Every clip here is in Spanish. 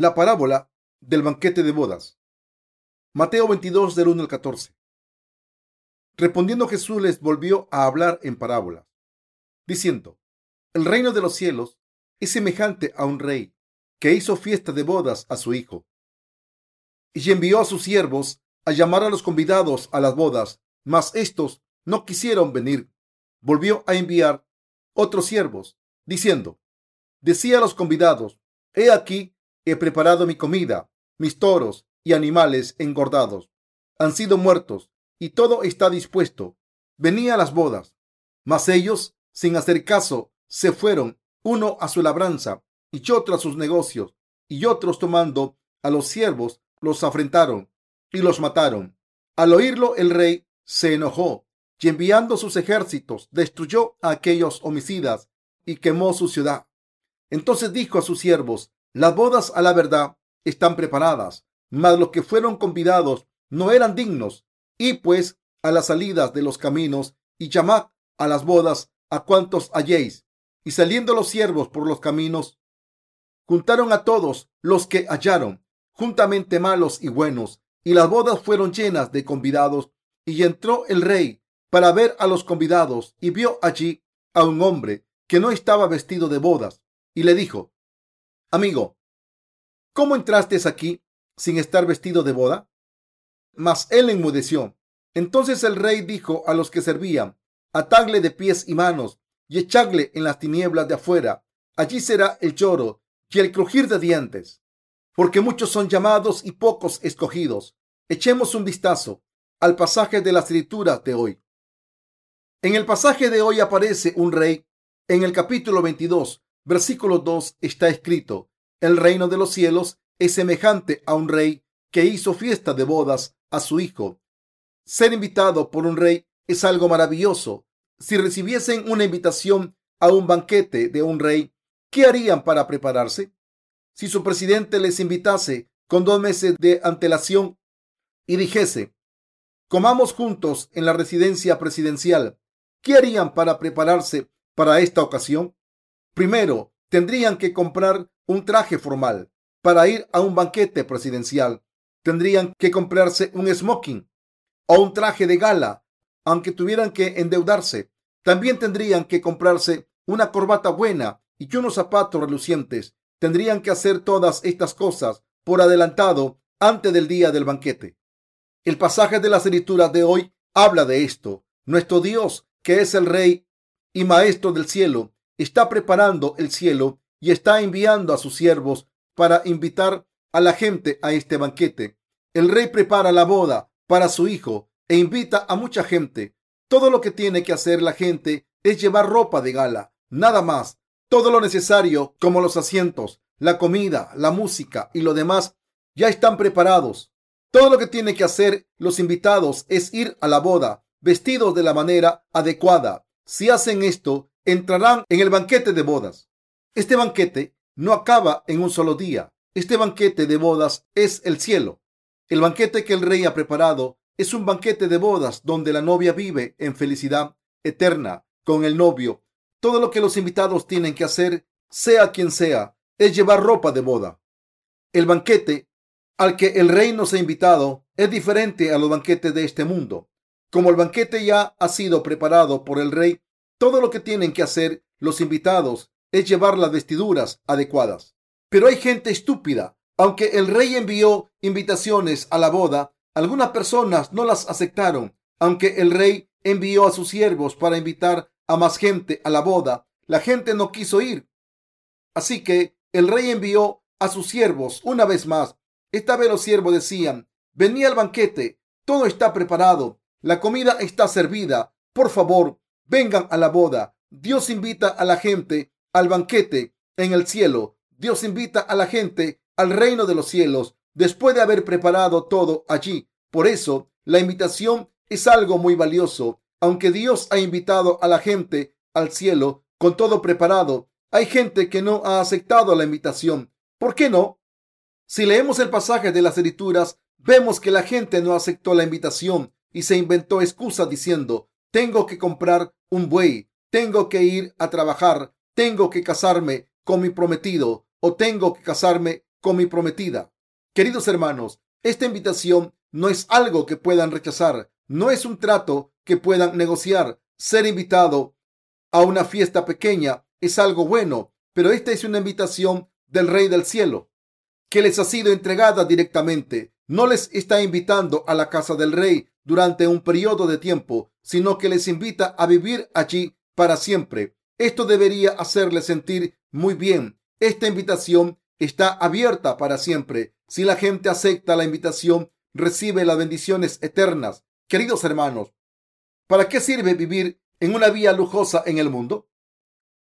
La parábola del banquete de bodas. Mateo 22 del 1 al 14. Respondiendo Jesús les volvió a hablar en parábolas, diciendo, El reino de los cielos es semejante a un rey que hizo fiesta de bodas a su hijo y envió a sus siervos a llamar a los convidados a las bodas, mas estos no quisieron venir. Volvió a enviar otros siervos, diciendo, decía a los convidados, he aquí He preparado mi comida, mis toros y animales engordados han sido muertos y todo está dispuesto. Venía las bodas, mas ellos, sin hacer caso, se fueron, uno a su labranza y otro a sus negocios, y otros tomando a los siervos los afrentaron y los mataron. Al oírlo el rey se enojó y enviando sus ejércitos destruyó a aquellos homicidas y quemó su ciudad. Entonces dijo a sus siervos, las bodas a la verdad están preparadas, mas los que fueron convidados no eran dignos. Y pues a las salidas de los caminos y llamad a las bodas a cuantos halléis. Y saliendo los siervos por los caminos, juntaron a todos los que hallaron, juntamente malos y buenos, y las bodas fueron llenas de convidados. Y entró el rey para ver a los convidados, y vio allí a un hombre que no estaba vestido de bodas, y le dijo, Amigo, ¿cómo entraste aquí sin estar vestido de boda? Mas él enmudeció. Entonces el rey dijo a los que servían, atadle de pies y manos y echadle en las tinieblas de afuera. Allí será el lloro y el crujir de dientes, porque muchos son llamados y pocos escogidos. Echemos un vistazo al pasaje de las escrituras de hoy. En el pasaje de hoy aparece un rey. En el capítulo 22 versículo 2 está escrito, el reino de los cielos es semejante a un rey que hizo fiesta de bodas a su hijo. Ser invitado por un rey es algo maravilloso. Si recibiesen una invitación a un banquete de un rey, ¿qué harían para prepararse? Si su presidente les invitase con dos meses de antelación y dijese, comamos juntos en la residencia presidencial, ¿qué harían para prepararse para esta ocasión? Primero, tendrían que comprar un traje formal para ir a un banquete presidencial. Tendrían que comprarse un smoking o un traje de gala, aunque tuvieran que endeudarse. También tendrían que comprarse una corbata buena y unos zapatos relucientes. Tendrían que hacer todas estas cosas por adelantado antes del día del banquete. El pasaje de las escrituras de hoy habla de esto. Nuestro Dios, que es el Rey y Maestro del cielo, está preparando el cielo y está enviando a sus siervos para invitar a la gente a este banquete. El rey prepara la boda para su hijo e invita a mucha gente. Todo lo que tiene que hacer la gente es llevar ropa de gala, nada más. Todo lo necesario, como los asientos, la comida, la música y lo demás, ya están preparados. Todo lo que tiene que hacer los invitados es ir a la boda vestidos de la manera adecuada. Si hacen esto, entrarán en el banquete de bodas. Este banquete no acaba en un solo día. Este banquete de bodas es el cielo. El banquete que el rey ha preparado es un banquete de bodas donde la novia vive en felicidad eterna con el novio. Todo lo que los invitados tienen que hacer, sea quien sea, es llevar ropa de boda. El banquete al que el rey nos ha invitado es diferente a los banquetes de este mundo. Como el banquete ya ha sido preparado por el rey, todo lo que tienen que hacer los invitados es llevar las vestiduras adecuadas. Pero hay gente estúpida. Aunque el rey envió invitaciones a la boda, algunas personas no las aceptaron. Aunque el rey envió a sus siervos para invitar a más gente a la boda, la gente no quiso ir. Así que el rey envió a sus siervos una vez más. Esta vez los siervos decían, venía al banquete, todo está preparado, la comida está servida, por favor, vengan a la boda. Dios invita a la gente al banquete en el cielo. Dios invita a la gente al reino de los cielos después de haber preparado todo allí. Por eso, la invitación es algo muy valioso. Aunque Dios ha invitado a la gente al cielo con todo preparado, hay gente que no ha aceptado la invitación. ¿Por qué no? Si leemos el pasaje de las escrituras, vemos que la gente no aceptó la invitación y se inventó excusas diciendo, tengo que comprar un buey, tengo que ir a trabajar, tengo que casarme con mi prometido o tengo que casarme con mi prometida. Queridos hermanos, esta invitación no es algo que puedan rechazar, no es un trato que puedan negociar. Ser invitado a una fiesta pequeña es algo bueno, pero esta es una invitación del Rey del Cielo, que les ha sido entregada directamente. No les está invitando a la casa del Rey durante un periodo de tiempo, sino que les invita a vivir allí para siempre. Esto debería hacerles sentir muy bien. Esta invitación está abierta para siempre. Si la gente acepta la invitación, recibe las bendiciones eternas. Queridos hermanos, ¿para qué sirve vivir en una vía lujosa en el mundo?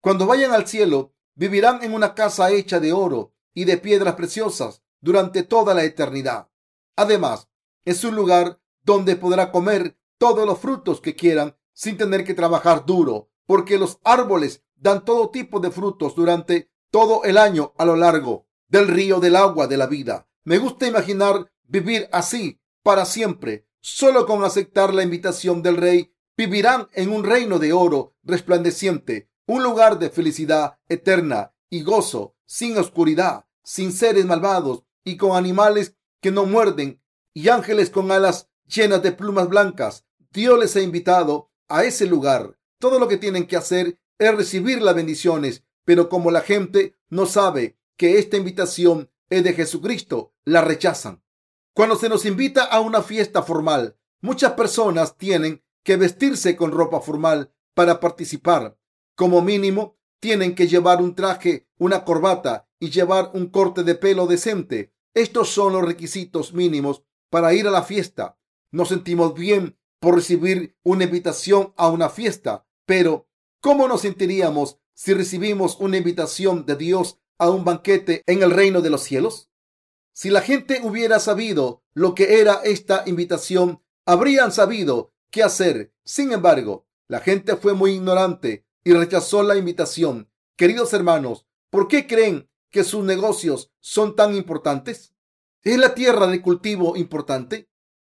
Cuando vayan al cielo, vivirán en una casa hecha de oro y de piedras preciosas durante toda la eternidad. Además, es un lugar donde podrá comer todos los frutos que quieran sin tener que trabajar duro, porque los árboles dan todo tipo de frutos durante todo el año a lo largo del río del agua de la vida. Me gusta imaginar vivir así para siempre. Solo con aceptar la invitación del rey vivirán en un reino de oro resplandeciente, un lugar de felicidad eterna y gozo, sin oscuridad, sin seres malvados y con animales que no muerden y ángeles con alas llenas de plumas blancas. Dios les ha invitado a ese lugar. Todo lo que tienen que hacer es recibir las bendiciones, pero como la gente no sabe que esta invitación es de Jesucristo, la rechazan. Cuando se nos invita a una fiesta formal, muchas personas tienen que vestirse con ropa formal para participar. Como mínimo, tienen que llevar un traje, una corbata y llevar un corte de pelo decente. Estos son los requisitos mínimos para ir a la fiesta. Nos sentimos bien por recibir una invitación a una fiesta, pero ¿cómo nos sentiríamos si recibimos una invitación de Dios a un banquete en el reino de los cielos? Si la gente hubiera sabido lo que era esta invitación, habrían sabido qué hacer. Sin embargo, la gente fue muy ignorante y rechazó la invitación. Queridos hermanos, ¿por qué creen que sus negocios son tan importantes? ¿Es la tierra de cultivo importante?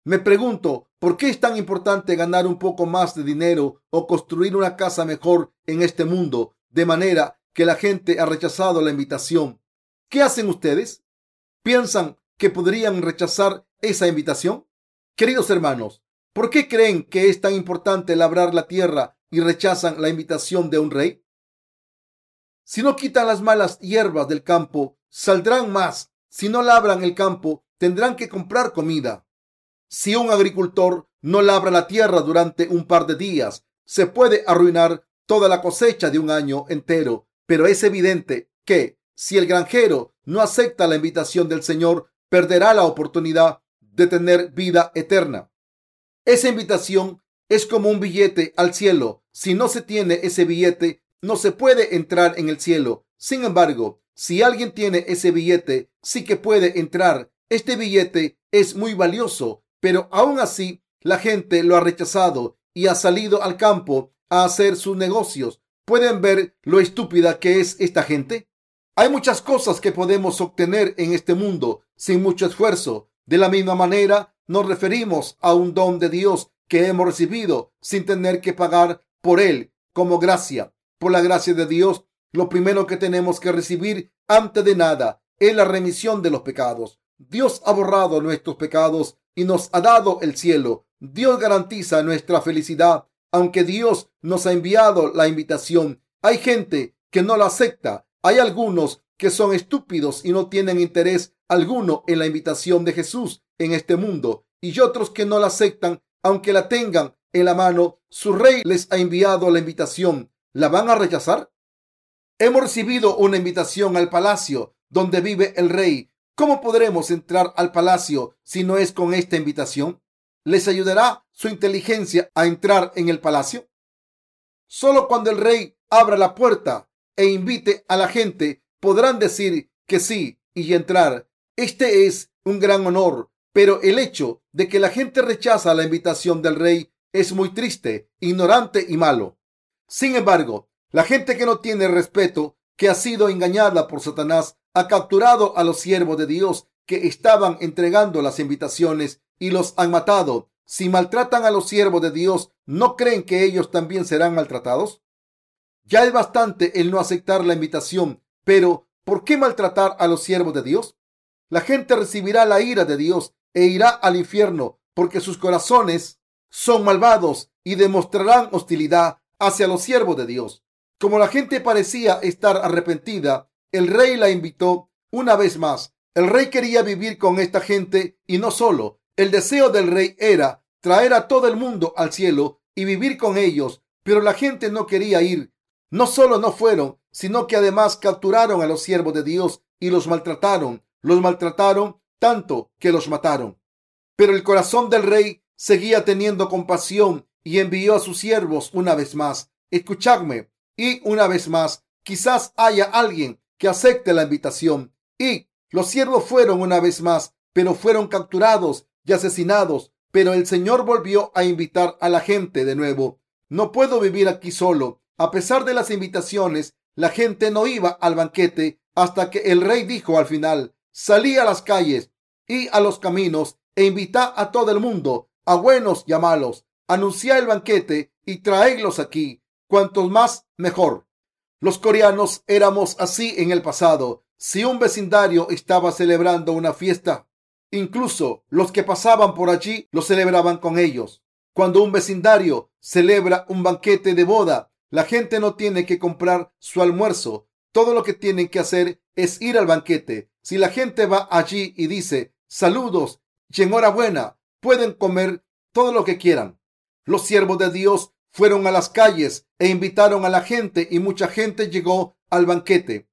Me pregunto, ¿por qué es tan importante ganar un poco más de dinero o construir una casa mejor en este mundo de manera que la gente ha rechazado la invitación. ¿Qué hacen ustedes? ¿Piensan que podrían rechazar esa invitación? Queridos hermanos, ¿por qué creen que es tan importante labrar la tierra y rechazan la invitación de un rey? Si no quitan las malas hierbas del campo, saldrán más. Si no labran el campo, tendrán que comprar comida. Si un agricultor no labra la tierra durante un par de días, se puede arruinar toda la cosecha de un año entero pero es evidente que si el granjero no acepta la invitación del Señor, perderá la oportunidad de tener vida eterna. Esa invitación es como un billete al cielo. Si no se tiene ese billete, no se puede entrar en el cielo. Sin embargo, si alguien tiene ese billete, sí que puede entrar. Este billete es muy valioso, pero aún así la gente lo ha rechazado y ha salido al campo a hacer sus negocios. ¿Pueden ver lo estúpida que es esta gente? Hay muchas cosas que podemos obtener en este mundo sin mucho esfuerzo. De la misma manera, nos referimos a un don de Dios que hemos recibido sin tener que pagar por él como gracia. Por la gracia de Dios, lo primero que tenemos que recibir antes de nada es la remisión de los pecados. Dios ha borrado nuestros pecados y nos ha dado el cielo. Dios garantiza nuestra felicidad aunque Dios nos ha enviado la invitación, hay gente que no la acepta. Hay algunos que son estúpidos y no tienen interés alguno en la invitación de Jesús en este mundo y otros que no la aceptan aunque la tengan en la mano. Su rey les ha enviado la invitación. ¿La van a rechazar? Hemos recibido una invitación al palacio donde vive el rey. ¿Cómo podremos entrar al palacio si no es con esta invitación? ¿Les ayudará su inteligencia a entrar en el palacio? Solo cuando el rey abra la puerta e invite a la gente podrán decir que sí y entrar. Este es un gran honor, pero el hecho de que la gente rechaza la invitación del rey es muy triste, ignorante y malo. Sin embargo, la gente que no tiene respeto, que ha sido engañada por Satanás, ha capturado a los siervos de Dios que estaban entregando las invitaciones y los han matado. Si maltratan a los siervos de Dios, ¿no creen que ellos también serán maltratados? Ya es bastante el no aceptar la invitación, pero ¿por qué maltratar a los siervos de Dios? la gente recibirá la ira de Dios e irá al infierno porque sus corazones son malvados y demostrarán hostilidad hacia los siervos de Dios. Como la gente parecía estar arrepentida, el rey la invitó una vez más. El rey quería vivir con esta gente y no solo. El deseo del rey era traer a todo el mundo al cielo y vivir con ellos, pero la gente no quería ir. No solo no fueron, sino que además capturaron a los siervos de Dios y los maltrataron. Los maltrataron tanto que los mataron. Pero el corazón del rey seguía teniendo compasión y envió a sus siervos una vez más. Escuchadme. Y una vez más, quizás haya alguien que acepte la invitación. Y los siervos fueron una vez más, pero fueron capturados y asesinados. Pero el Señor volvió a invitar a la gente de nuevo. No puedo vivir aquí solo. A pesar de las invitaciones, la gente no iba al banquete hasta que el rey dijo al final, salí a las calles y a los caminos e invita a todo el mundo, a buenos y a malos. Anuncia el banquete y traedlos aquí. Cuantos más, mejor. Los coreanos éramos así en el pasado. Si un vecindario estaba celebrando una fiesta, incluso los que pasaban por allí lo celebraban con ellos. Cuando un vecindario celebra un banquete de boda, la gente no tiene que comprar su almuerzo. Todo lo que tienen que hacer es ir al banquete. Si la gente va allí y dice saludos y enhorabuena, pueden comer todo lo que quieran. Los siervos de Dios fueron a las calles e invitaron a la gente y mucha gente llegó al banquete.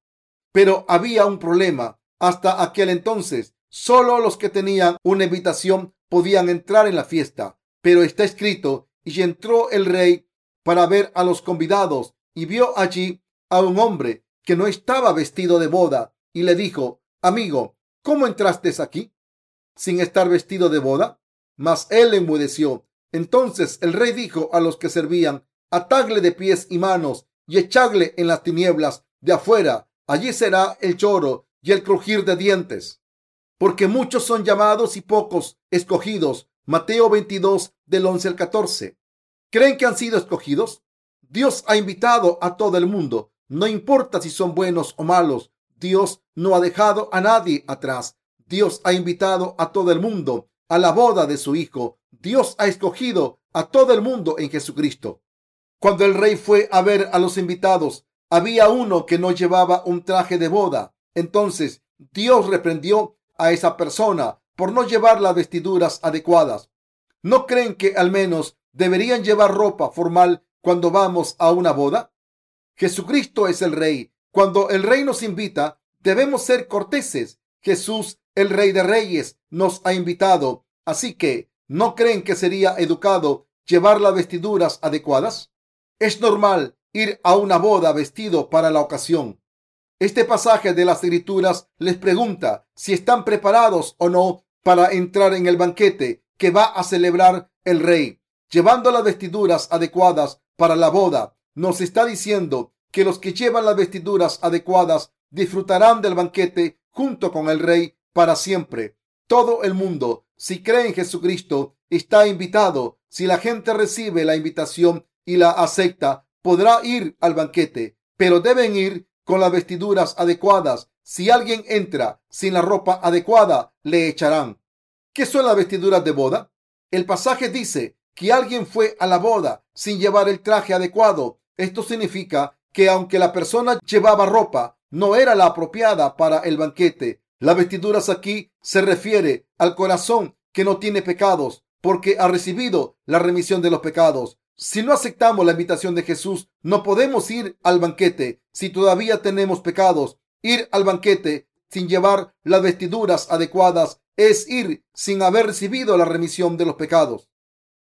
Pero había un problema. Hasta aquel entonces, solo los que tenían una invitación podían entrar en la fiesta. Pero está escrito, y entró el rey para ver a los convidados y vio allí a un hombre que no estaba vestido de boda y le dijo, amigo, ¿cómo entraste aquí sin estar vestido de boda? Mas él enmudeció. Entonces el rey dijo a los que servían, atadle de pies y manos y echadle en las tinieblas de afuera. Allí será el lloro y el crujir de dientes. Porque muchos son llamados y pocos escogidos. Mateo 22 del 11 al 14. ¿Creen que han sido escogidos? Dios ha invitado a todo el mundo. No importa si son buenos o malos. Dios no ha dejado a nadie atrás. Dios ha invitado a todo el mundo a la boda de su Hijo. Dios ha escogido a todo el mundo en Jesucristo. Cuando el rey fue a ver a los invitados, había uno que no llevaba un traje de boda. Entonces Dios reprendió a esa persona por no llevar las vestiduras adecuadas. ¿No creen que al menos deberían llevar ropa formal cuando vamos a una boda? Jesucristo es el rey. Cuando el rey nos invita, debemos ser corteses. Jesús, el rey de reyes, nos ha invitado Así que, ¿no creen que sería educado llevar las vestiduras adecuadas? Es normal ir a una boda vestido para la ocasión. Este pasaje de las escrituras les pregunta si están preparados o no para entrar en el banquete que va a celebrar el rey. Llevando las vestiduras adecuadas para la boda, nos está diciendo que los que llevan las vestiduras adecuadas disfrutarán del banquete junto con el rey para siempre. Todo el mundo si cree en Jesucristo, está invitado. Si la gente recibe la invitación y la acepta, podrá ir al banquete, pero deben ir con las vestiduras adecuadas. Si alguien entra sin la ropa adecuada, le echarán. ¿Qué son las vestiduras de boda? El pasaje dice que alguien fue a la boda sin llevar el traje adecuado. Esto significa que aunque la persona llevaba ropa, no era la apropiada para el banquete. Las vestiduras aquí se refiere al corazón que no tiene pecados porque ha recibido la remisión de los pecados. Si no aceptamos la invitación de Jesús, no podemos ir al banquete si todavía tenemos pecados. Ir al banquete sin llevar las vestiduras adecuadas es ir sin haber recibido la remisión de los pecados.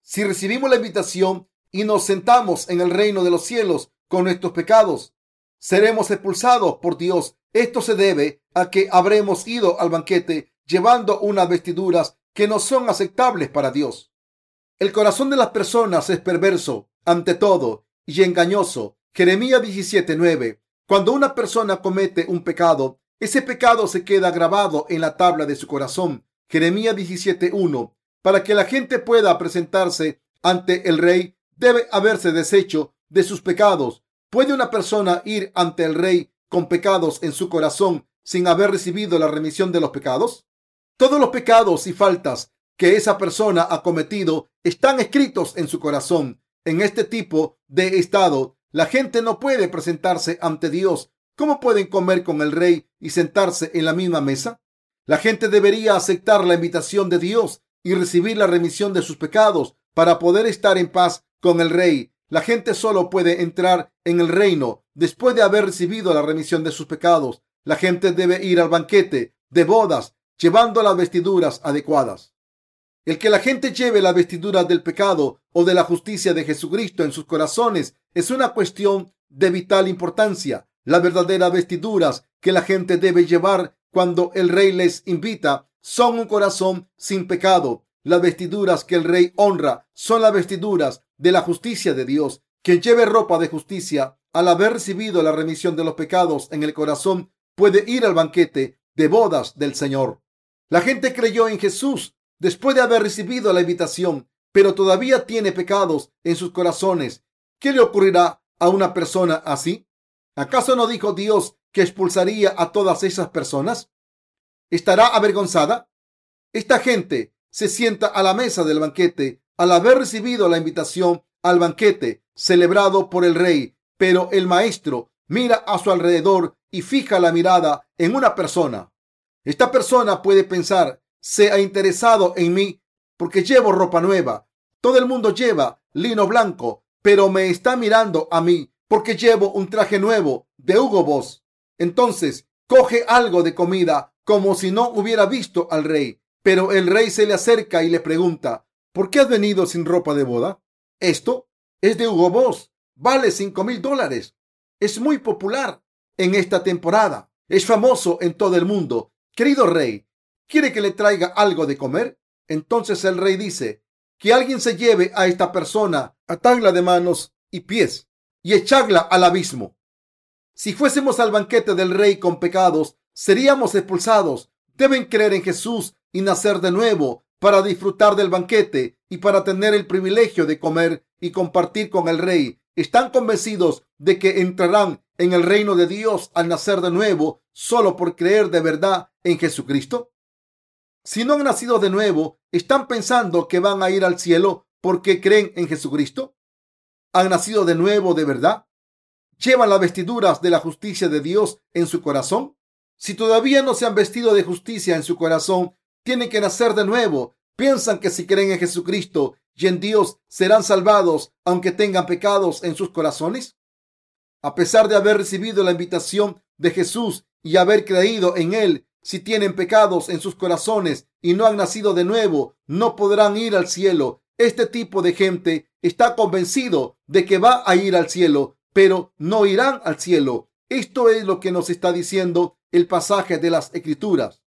Si recibimos la invitación y nos sentamos en el reino de los cielos con nuestros pecados, seremos expulsados por Dios esto se debe a que habremos ido al banquete llevando unas vestiduras que no son aceptables para Dios. El corazón de las personas es perverso ante todo y engañoso. Jeremías 17:9. Cuando una persona comete un pecado, ese pecado se queda grabado en la tabla de su corazón. Jeremías 17:1. Para que la gente pueda presentarse ante el rey, debe haberse deshecho de sus pecados. ¿Puede una persona ir ante el rey con pecados en su corazón sin haber recibido la remisión de los pecados? Todos los pecados y faltas que esa persona ha cometido están escritos en su corazón. En este tipo de estado, la gente no puede presentarse ante Dios. ¿Cómo pueden comer con el rey y sentarse en la misma mesa? La gente debería aceptar la invitación de Dios y recibir la remisión de sus pecados para poder estar en paz con el rey. La gente solo puede entrar en el reino después de haber recibido la remisión de sus pecados. La gente debe ir al banquete de bodas llevando las vestiduras adecuadas. El que la gente lleve las vestiduras del pecado o de la justicia de Jesucristo en sus corazones es una cuestión de vital importancia. Las verdaderas vestiduras que la gente debe llevar cuando el rey les invita son un corazón sin pecado. Las vestiduras que el rey honra son las vestiduras de la justicia de Dios. Quien lleve ropa de justicia al haber recibido la remisión de los pecados en el corazón puede ir al banquete de bodas del Señor. La gente creyó en Jesús después de haber recibido la invitación, pero todavía tiene pecados en sus corazones. ¿Qué le ocurrirá a una persona así? ¿Acaso no dijo Dios que expulsaría a todas esas personas? ¿Estará avergonzada? Esta gente se sienta a la mesa del banquete al haber recibido la invitación al banquete celebrado por el rey, pero el maestro mira a su alrededor y fija la mirada en una persona. Esta persona puede pensar, se ha interesado en mí porque llevo ropa nueva. Todo el mundo lleva lino blanco, pero me está mirando a mí porque llevo un traje nuevo de Hugo Boss. Entonces, coge algo de comida como si no hubiera visto al rey. Pero el rey se le acerca y le pregunta, ¿por qué has venido sin ropa de boda? Esto es de Hugo Boss. Vale cinco mil dólares. Es muy popular en esta temporada. Es famoso en todo el mundo. Querido rey, ¿quiere que le traiga algo de comer? Entonces el rey dice, que alguien se lleve a esta persona, atadla de manos y pies y echadla al abismo. Si fuésemos al banquete del rey con pecados, seríamos expulsados. Deben creer en Jesús y nacer de nuevo para disfrutar del banquete y para tener el privilegio de comer y compartir con el rey. Están convencidos de que entrarán en el reino de Dios al nacer de nuevo solo por creer de verdad en Jesucristo. Si no han nacido de nuevo, ¿están pensando que van a ir al cielo porque creen en Jesucristo? ¿Han nacido de nuevo de verdad? ¿Llevan las vestiduras de la justicia de Dios en su corazón? Si todavía no se han vestido de justicia en su corazón, tienen que nacer de nuevo. Piensan que si creen en Jesucristo y en Dios serán salvados aunque tengan pecados en sus corazones. A pesar de haber recibido la invitación de Jesús y haber creído en Él, si tienen pecados en sus corazones y no han nacido de nuevo, no podrán ir al cielo. Este tipo de gente está convencido de que va a ir al cielo, pero no irán al cielo. Esto es lo que nos está diciendo el pasaje de las Escrituras.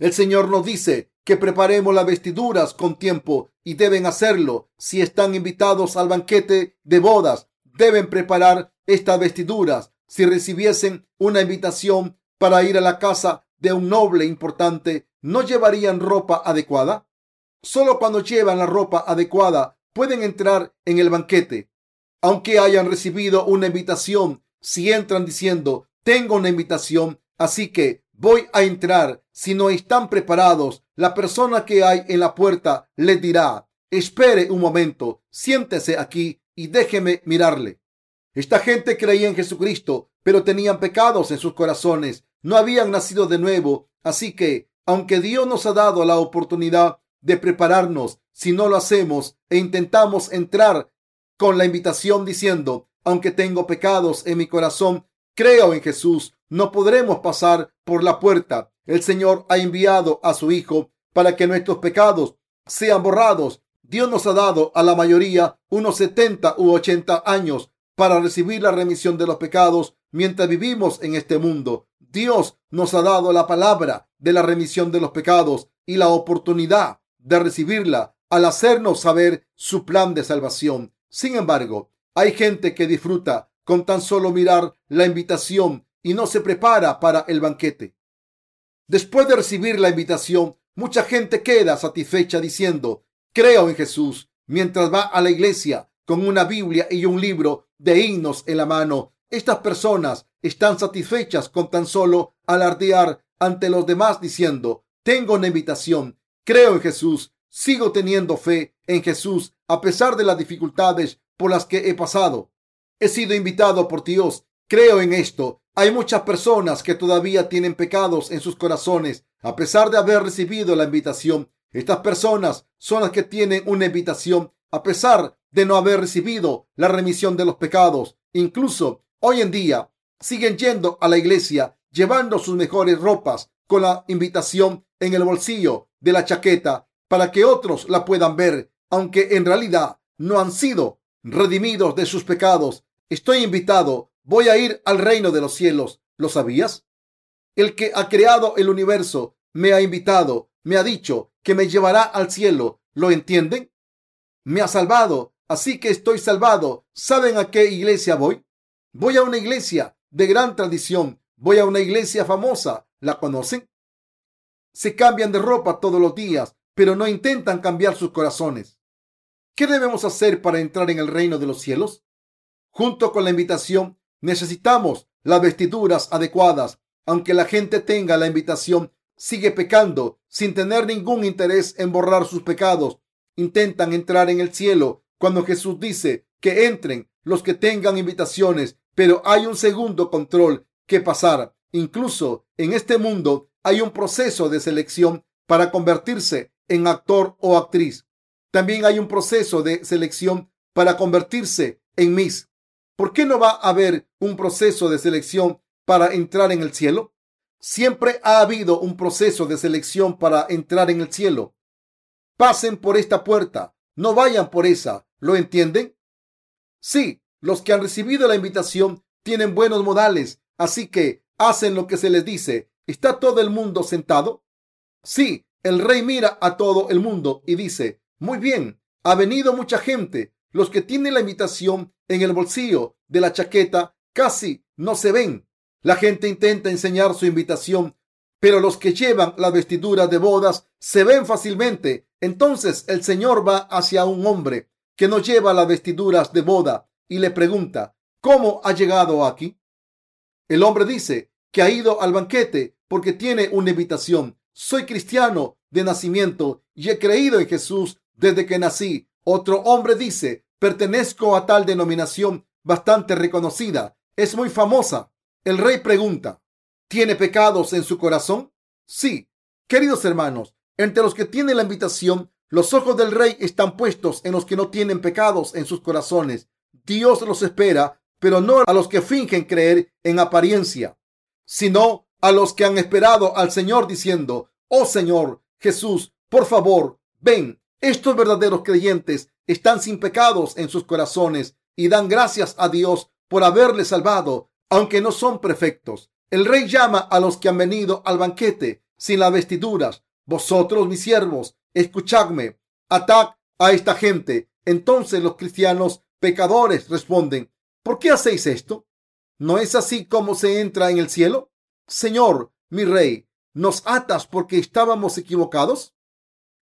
El Señor nos dice que preparemos las vestiduras con tiempo y deben hacerlo. Si están invitados al banquete de bodas, deben preparar estas vestiduras. Si recibiesen una invitación para ir a la casa de un noble importante, ¿no llevarían ropa adecuada? Solo cuando llevan la ropa adecuada pueden entrar en el banquete. Aunque hayan recibido una invitación, si entran diciendo, tengo una invitación, así que voy a entrar. Si no están preparados, la persona que hay en la puerta les dirá, espere un momento, siéntese aquí y déjeme mirarle. Esta gente creía en Jesucristo, pero tenían pecados en sus corazones. No habían nacido de nuevo. Así que, aunque Dios nos ha dado la oportunidad de prepararnos, si no lo hacemos e intentamos entrar con la invitación diciendo, aunque tengo pecados en mi corazón, creo en Jesús, no podremos pasar por la puerta. El Señor ha enviado a su Hijo para que nuestros pecados sean borrados. Dios nos ha dado a la mayoría unos 70 u 80 años para recibir la remisión de los pecados mientras vivimos en este mundo. Dios nos ha dado la palabra de la remisión de los pecados y la oportunidad de recibirla al hacernos saber su plan de salvación. Sin embargo, hay gente que disfruta con tan solo mirar la invitación y no se prepara para el banquete. Después de recibir la invitación, mucha gente queda satisfecha diciendo, creo en Jesús, mientras va a la iglesia con una Biblia y un libro de himnos en la mano. Estas personas están satisfechas con tan solo alardear ante los demás diciendo, tengo una invitación, creo en Jesús, sigo teniendo fe en Jesús a pesar de las dificultades por las que he pasado. He sido invitado por Dios, creo en esto. Hay muchas personas que todavía tienen pecados en sus corazones a pesar de haber recibido la invitación. Estas personas son las que tienen una invitación a pesar de no haber recibido la remisión de los pecados. Incluso hoy en día siguen yendo a la iglesia llevando sus mejores ropas con la invitación en el bolsillo de la chaqueta para que otros la puedan ver, aunque en realidad no han sido redimidos de sus pecados. Estoy invitado, voy a ir al reino de los cielos. ¿Lo sabías? El que ha creado el universo me ha invitado, me ha dicho que me llevará al cielo. ¿Lo entienden? Me ha salvado, así que estoy salvado. ¿Saben a qué iglesia voy? Voy a una iglesia de gran tradición. Voy a una iglesia famosa. ¿La conocen? Se cambian de ropa todos los días, pero no intentan cambiar sus corazones. ¿Qué debemos hacer para entrar en el reino de los cielos? Junto con la invitación, necesitamos las vestiduras adecuadas. Aunque la gente tenga la invitación, sigue pecando sin tener ningún interés en borrar sus pecados. Intentan entrar en el cielo cuando Jesús dice que entren los que tengan invitaciones, pero hay un segundo control que pasar. Incluso en este mundo hay un proceso de selección para convertirse en actor o actriz. También hay un proceso de selección para convertirse en Miss. ¿Por qué no va a haber un proceso de selección para entrar en el cielo? Siempre ha habido un proceso de selección para entrar en el cielo. Pasen por esta puerta, no vayan por esa. ¿Lo entienden? Sí, los que han recibido la invitación tienen buenos modales, así que hacen lo que se les dice. ¿Está todo el mundo sentado? Sí, el rey mira a todo el mundo y dice, muy bien, ha venido mucha gente. Los que tienen la invitación en el bolsillo de la chaqueta casi no se ven. La gente intenta enseñar su invitación, pero los que llevan las vestiduras de bodas se ven fácilmente. Entonces el Señor va hacia un hombre que no lleva las vestiduras de boda y le pregunta, ¿cómo ha llegado aquí? El hombre dice que ha ido al banquete porque tiene una invitación. Soy cristiano de nacimiento y he creído en Jesús desde que nací. Otro hombre dice, pertenezco a tal denominación bastante reconocida. Es muy famosa. El rey pregunta, ¿tiene pecados en su corazón? Sí. Queridos hermanos, entre los que tienen la invitación, los ojos del rey están puestos en los que no tienen pecados en sus corazones. Dios los espera, pero no a los que fingen creer en apariencia, sino a los que han esperado al Señor diciendo, oh Señor Jesús, por favor, ven. Estos verdaderos creyentes están sin pecados en sus corazones y dan gracias a Dios por haberles salvado aunque no son perfectos. El rey llama a los que han venido al banquete sin las vestiduras. Vosotros, mis siervos, escuchadme. Atad a esta gente. Entonces los cristianos pecadores responden, ¿por qué hacéis esto? ¿No es así como se entra en el cielo? Señor, mi rey, ¿nos atas porque estábamos equivocados?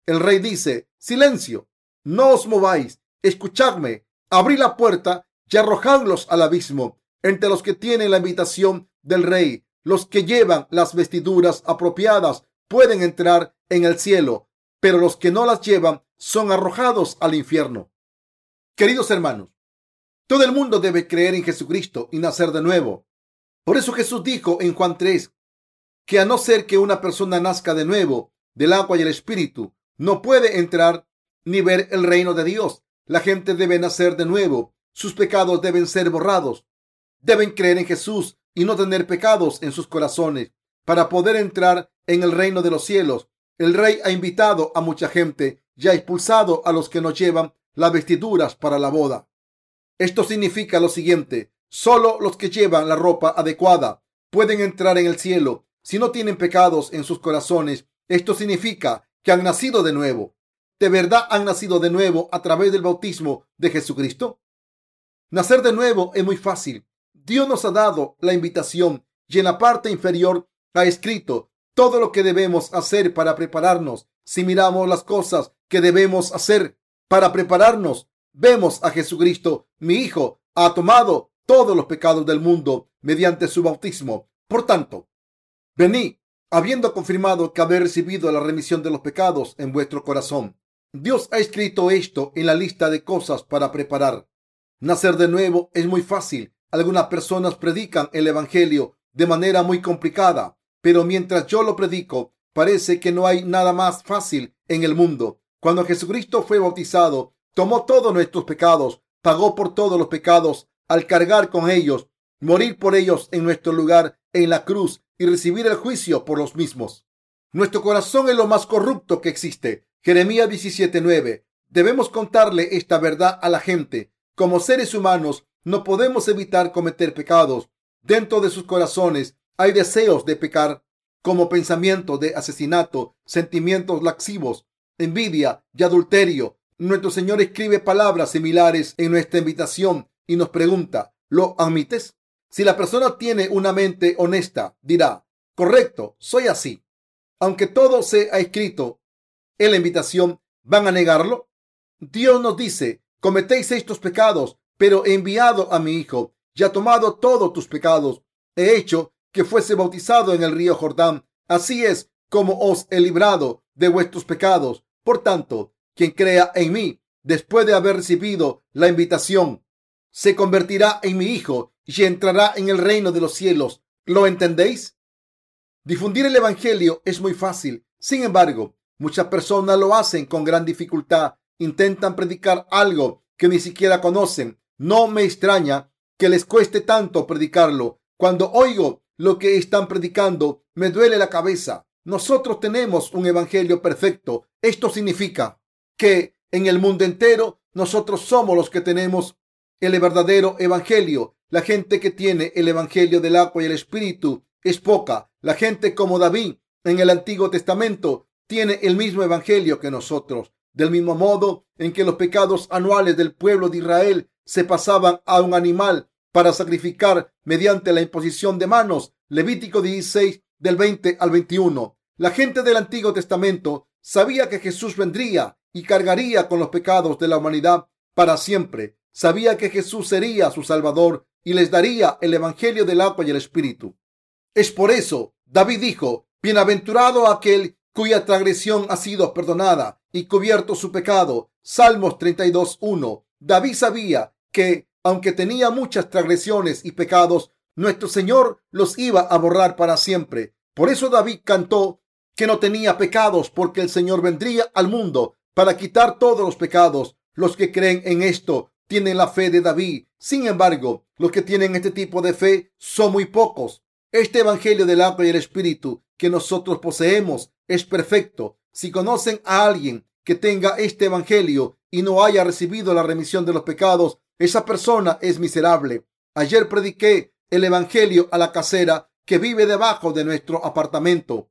El rey dice, silencio, no os mováis, escuchadme, abrí la puerta y arrojadlos al abismo entre los que tienen la invitación del rey. Los que llevan las vestiduras apropiadas pueden entrar en el cielo, pero los que no las llevan son arrojados al infierno. Queridos hermanos, todo el mundo debe creer en Jesucristo y nacer de nuevo. Por eso Jesús dijo en Juan 3 que a no ser que una persona nazca de nuevo del agua y el espíritu, no puede entrar ni ver el reino de Dios. La gente debe nacer de nuevo. Sus pecados deben ser borrados. Deben creer en Jesús y no tener pecados en sus corazones para poder entrar en el reino de los cielos. El rey ha invitado a mucha gente y ha expulsado a los que no llevan las vestiduras para la boda. Esto significa lo siguiente. Solo los que llevan la ropa adecuada pueden entrar en el cielo si no tienen pecados en sus corazones. Esto significa que han nacido de nuevo. ¿De verdad han nacido de nuevo a través del bautismo de Jesucristo? Nacer de nuevo es muy fácil. Dios nos ha dado la invitación y en la parte inferior ha escrito todo lo que debemos hacer para prepararnos. Si miramos las cosas que debemos hacer para prepararnos, vemos a Jesucristo, mi Hijo, ha tomado todos los pecados del mundo mediante su bautismo. Por tanto, venid, habiendo confirmado que habéis recibido la remisión de los pecados en vuestro corazón. Dios ha escrito esto en la lista de cosas para preparar. Nacer de nuevo es muy fácil. Algunas personas predican el Evangelio de manera muy complicada, pero mientras yo lo predico, parece que no hay nada más fácil en el mundo. Cuando Jesucristo fue bautizado, tomó todos nuestros pecados, pagó por todos los pecados al cargar con ellos, morir por ellos en nuestro lugar en la cruz y recibir el juicio por los mismos. Nuestro corazón es lo más corrupto que existe. Jeremías 17:9. Debemos contarle esta verdad a la gente. Como seres humanos, no podemos evitar cometer pecados. Dentro de sus corazones hay deseos de pecar, como pensamiento de asesinato, sentimientos laxivos, envidia y adulterio. Nuestro Señor escribe palabras similares en nuestra invitación y nos pregunta, ¿lo admites? Si la persona tiene una mente honesta, dirá, correcto, soy así. Aunque todo se ha escrito en la invitación, ¿van a negarlo? Dios nos dice, cometéis estos pecados, pero he enviado a mi Hijo y ha tomado todos tus pecados. He hecho que fuese bautizado en el río Jordán. Así es como os he librado de vuestros pecados. Por tanto, quien crea en mí, después de haber recibido la invitación, se convertirá en mi hijo y entrará en el reino de los cielos. ¿Lo entendéis? Difundir el Evangelio es muy fácil. Sin embargo, muchas personas lo hacen con gran dificultad. Intentan predicar algo que ni siquiera conocen. No me extraña que les cueste tanto predicarlo. Cuando oigo lo que están predicando, me duele la cabeza. Nosotros tenemos un evangelio perfecto. Esto significa que en el mundo entero nosotros somos los que tenemos el verdadero evangelio. La gente que tiene el evangelio del agua y el espíritu es poca. La gente como David en el Antiguo Testamento tiene el mismo evangelio que nosotros. Del mismo modo en que los pecados anuales del pueblo de Israel se pasaban a un animal para sacrificar mediante la imposición de manos. Levítico 16 del 20 al 21. La gente del Antiguo Testamento sabía que Jesús vendría y cargaría con los pecados de la humanidad para siempre. Sabía que Jesús sería su Salvador y les daría el Evangelio del agua y el Espíritu. Es por eso, David dijo, Bienaventurado aquel cuya transgresión ha sido perdonada y cubierto su pecado. Salmos 32.1. David sabía que, aunque tenía muchas transgresiones y pecados, nuestro Señor los iba a borrar para siempre. Por eso David cantó que no tenía pecados, porque el Señor vendría al mundo para quitar todos los pecados. Los que creen en esto tienen la fe de David. Sin embargo, los que tienen este tipo de fe son muy pocos. Este Evangelio del agua y el Espíritu que nosotros poseemos es perfecto. Si conocen a alguien que tenga este Evangelio y no haya recibido la remisión de los pecados, esa persona es miserable. Ayer prediqué el Evangelio a la casera que vive debajo de nuestro apartamento.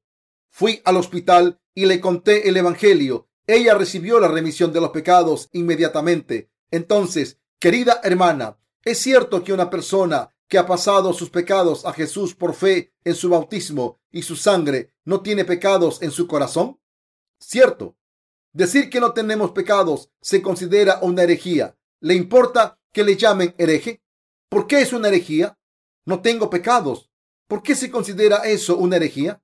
Fui al hospital y le conté el Evangelio. Ella recibió la remisión de los pecados inmediatamente. Entonces, querida hermana, ¿es cierto que una persona que ha pasado sus pecados a Jesús por fe en su bautismo y su sangre no tiene pecados en su corazón? Cierto. Decir que no tenemos pecados se considera una herejía. ¿Le importa que le llamen hereje? ¿Por qué es una herejía? No tengo pecados. ¿Por qué se considera eso una herejía?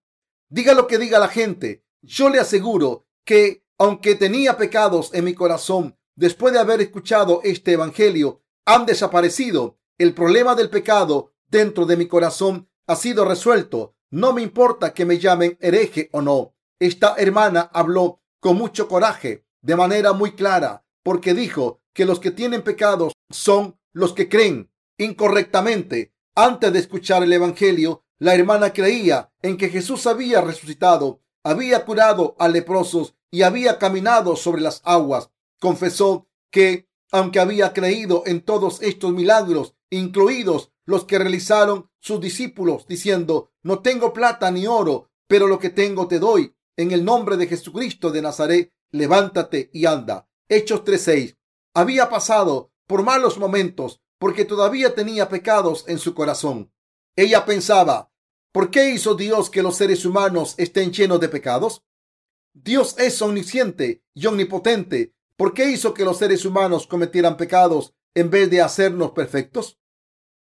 Diga lo que diga la gente. Yo le aseguro que, aunque tenía pecados en mi corazón, después de haber escuchado este Evangelio, han desaparecido. El problema del pecado dentro de mi corazón ha sido resuelto. No me importa que me llamen hereje o no. Esta hermana habló con mucho coraje, de manera muy clara, porque dijo que los que tienen pecados son los que creen incorrectamente. Antes de escuchar el Evangelio, la hermana creía en que Jesús había resucitado, había curado a leprosos y había caminado sobre las aguas. Confesó que, aunque había creído en todos estos milagros, incluidos los que realizaron sus discípulos, diciendo, no tengo plata ni oro, pero lo que tengo te doy. En el nombre de Jesucristo de Nazaret, levántate y anda. Hechos 3.6. Había pasado por malos momentos porque todavía tenía pecados en su corazón. Ella pensaba, ¿por qué hizo Dios que los seres humanos estén llenos de pecados? Dios es omnisciente y omnipotente. ¿Por qué hizo que los seres humanos cometieran pecados en vez de hacernos perfectos?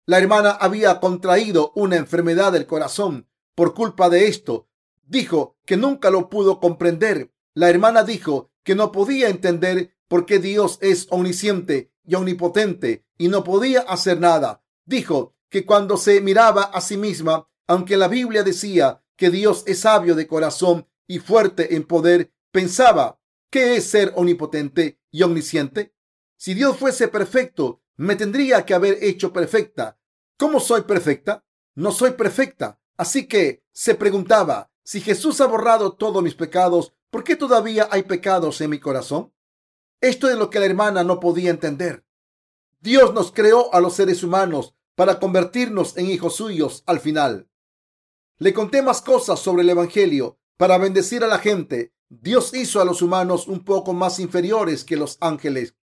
La hermana había contraído una enfermedad del corazón por culpa de esto. Dijo que nunca lo pudo comprender. La hermana dijo que no podía entender por qué Dios es omnisciente y omnipotente y no podía hacer nada. Dijo que cuando se miraba a sí misma, aunque la Biblia decía que Dios es sabio de corazón y fuerte en poder, pensaba, ¿qué es ser omnipotente y omnisciente? Si Dios fuese perfecto, me tendría que haber hecho perfecta. ¿Cómo soy perfecta? No soy perfecta. Así que se preguntaba, si Jesús ha borrado todos mis pecados, ¿por qué todavía hay pecados en mi corazón? Esto es lo que la hermana no podía entender. Dios nos creó a los seres humanos para convertirnos en hijos suyos al final. Le conté más cosas sobre el Evangelio para bendecir a la gente. Dios hizo a los humanos un poco más inferiores que los ángeles.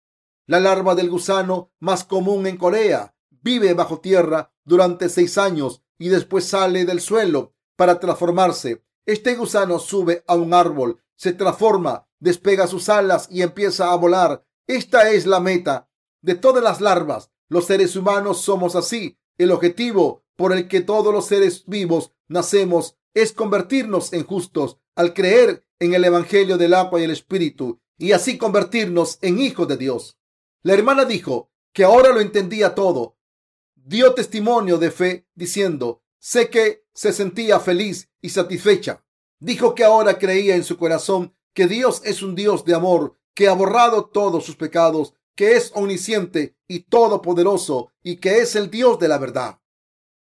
La larva del gusano más común en Corea vive bajo tierra durante seis años y después sale del suelo para transformarse. Este gusano sube a un árbol, se transforma, despega sus alas y empieza a volar. Esta es la meta de todas las larvas. Los seres humanos somos así. El objetivo por el que todos los seres vivos nacemos es convertirnos en justos al creer en el Evangelio del agua y el Espíritu y así convertirnos en hijos de Dios. La hermana dijo que ahora lo entendía todo. Dio testimonio de fe diciendo, sé que se sentía feliz y satisfecha. Dijo que ahora creía en su corazón que Dios es un Dios de amor, que ha borrado todos sus pecados, que es omnisciente y todopoderoso y que es el Dios de la verdad.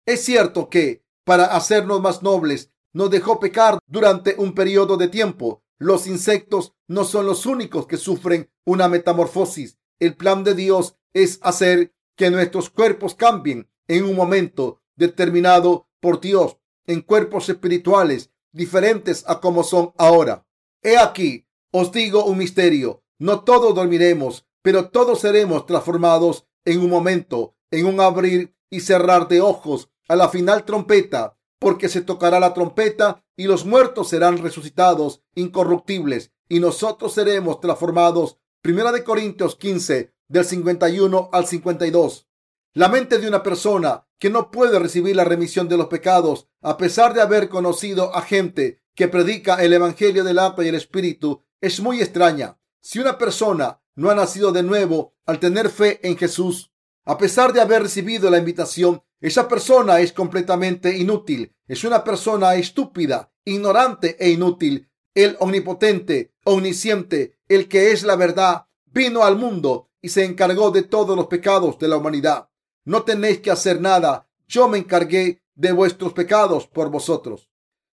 Es cierto que, para hacernos más nobles, nos dejó pecar durante un periodo de tiempo. Los insectos no son los únicos que sufren una metamorfosis. El plan de Dios es hacer que nuestros cuerpos cambien en un momento determinado por Dios en cuerpos espirituales diferentes a como son ahora. He aquí, os digo un misterio. No todos dormiremos, pero todos seremos transformados en un momento, en un abrir y cerrar de ojos a la final trompeta, porque se tocará la trompeta y los muertos serán resucitados incorruptibles y nosotros seremos transformados. Primera de Corintios 15 del 51 al 52. La mente de una persona que no puede recibir la remisión de los pecados a pesar de haber conocido a gente que predica el Evangelio del agua y el Espíritu es muy extraña. Si una persona no ha nacido de nuevo al tener fe en Jesús, a pesar de haber recibido la invitación, esa persona es completamente inútil. Es una persona estúpida, ignorante e inútil. El omnipotente, omnisciente, el que es la verdad, vino al mundo y se encargó de todos los pecados de la humanidad. No tenéis que hacer nada. Yo me encargué de vuestros pecados por vosotros.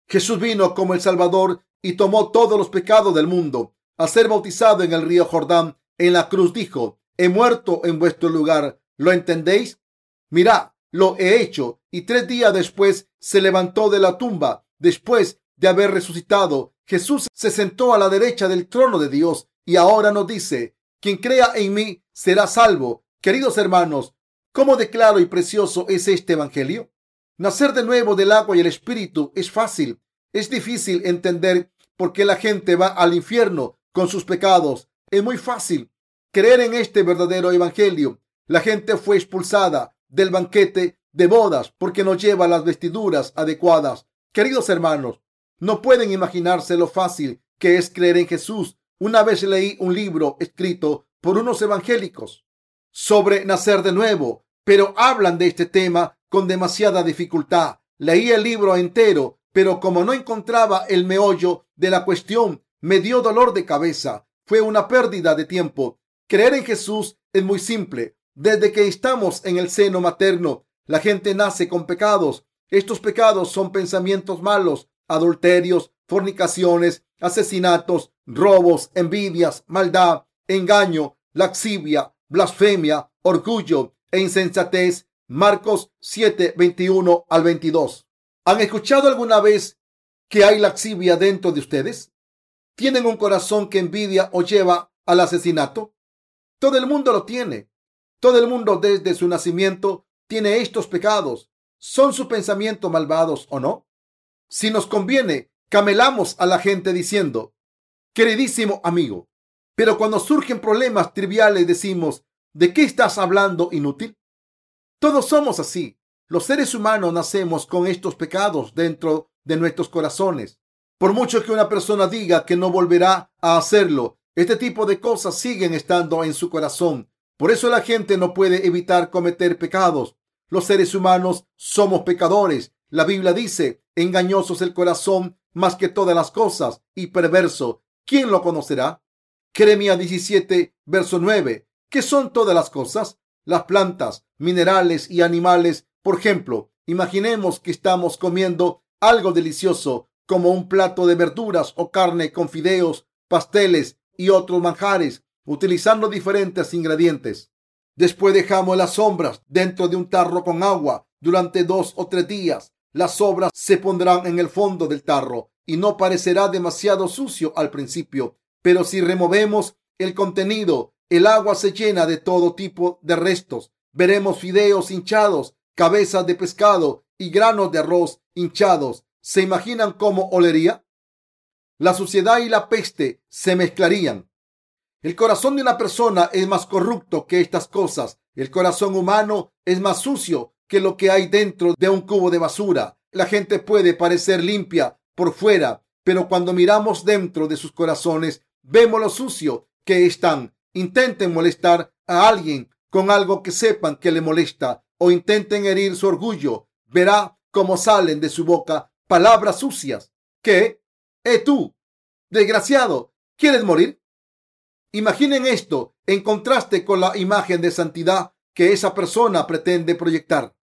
Jesús vino como el Salvador y tomó todos los pecados del mundo. Al ser bautizado en el río Jordán, en la cruz dijo, he muerto en vuestro lugar. ¿Lo entendéis? Mirad, lo he hecho. Y tres días después se levantó de la tumba. Después de haber resucitado, Jesús se sentó a la derecha del trono de Dios y ahora nos dice, quien crea en mí será salvo. Queridos hermanos, ¿cómo de claro y precioso es este Evangelio? Nacer de nuevo del agua y el Espíritu es fácil. Es difícil entender por qué la gente va al infierno con sus pecados. Es muy fácil creer en este verdadero Evangelio. La gente fue expulsada del banquete de bodas porque no lleva las vestiduras adecuadas. Queridos hermanos, no pueden imaginarse lo fácil que es creer en Jesús. Una vez leí un libro escrito por unos evangélicos sobre nacer de nuevo, pero hablan de este tema con demasiada dificultad. Leí el libro entero, pero como no encontraba el meollo de la cuestión, me dio dolor de cabeza. Fue una pérdida de tiempo. Creer en Jesús es muy simple. Desde que estamos en el seno materno, la gente nace con pecados. Estos pecados son pensamientos malos, adulterios, fornicaciones, asesinatos, robos, envidias, maldad, engaño, laxivia, blasfemia, orgullo e insensatez. Marcos 7, 21 al 22. ¿Han escuchado alguna vez que hay laxivia dentro de ustedes? ¿Tienen un corazón que envidia o lleva al asesinato? Todo el mundo lo tiene. Todo el mundo desde su nacimiento tiene estos pecados. ¿Son sus pensamientos malvados o no? Si nos conviene, camelamos a la gente diciendo, queridísimo amigo, pero cuando surgen problemas triviales decimos, ¿de qué estás hablando inútil? Todos somos así. Los seres humanos nacemos con estos pecados dentro de nuestros corazones. Por mucho que una persona diga que no volverá a hacerlo, este tipo de cosas siguen estando en su corazón. Por eso la gente no puede evitar cometer pecados. Los seres humanos somos pecadores. La Biblia dice, engañoso es el corazón más que todas las cosas y perverso. ¿Quién lo conocerá? Jeremías 17, verso 9. ¿Qué son todas las cosas? Las plantas, minerales y animales. Por ejemplo, imaginemos que estamos comiendo algo delicioso como un plato de verduras o carne con fideos, pasteles y otros manjares, utilizando diferentes ingredientes. Después dejamos las sombras dentro de un tarro con agua durante dos o tres días. Las sobras se pondrán en el fondo del tarro y no parecerá demasiado sucio al principio, pero si removemos el contenido, el agua se llena de todo tipo de restos. Veremos fideos hinchados, cabezas de pescado y granos de arroz hinchados. ¿Se imaginan cómo olería? La suciedad y la peste se mezclarían. El corazón de una persona es más corrupto que estas cosas. El corazón humano es más sucio que lo que hay dentro de un cubo de basura. La gente puede parecer limpia por fuera, pero cuando miramos dentro de sus corazones, vemos lo sucio que están. Intenten molestar a alguien con algo que sepan que le molesta o intenten herir su orgullo. Verá cómo salen de su boca palabras sucias. ¿Qué? ¿Eh tú? Desgraciado, ¿quieres morir? Imaginen esto en contraste con la imagen de santidad que esa persona pretende proyectar.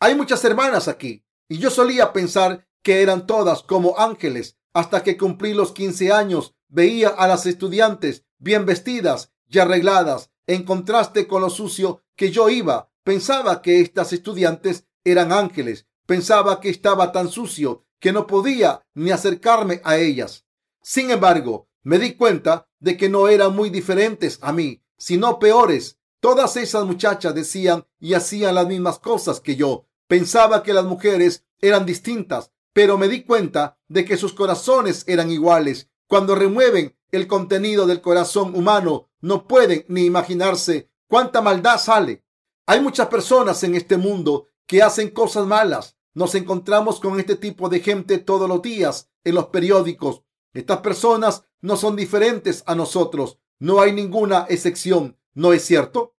Hay muchas hermanas aquí y yo solía pensar que eran todas como ángeles hasta que cumplí los 15 años. Veía a las estudiantes bien vestidas y arregladas en contraste con lo sucio que yo iba. Pensaba que estas estudiantes eran ángeles Pensaba que estaba tan sucio que no podía ni acercarme a ellas. Sin embargo, me di cuenta de que no eran muy diferentes a mí, sino peores. Todas esas muchachas decían y hacían las mismas cosas que yo. Pensaba que las mujeres eran distintas, pero me di cuenta de que sus corazones eran iguales. Cuando remueven el contenido del corazón humano, no pueden ni imaginarse cuánta maldad sale. Hay muchas personas en este mundo que hacen cosas malas. Nos encontramos con este tipo de gente todos los días en los periódicos. Estas personas no son diferentes a nosotros. No hay ninguna excepción. ¿No es cierto?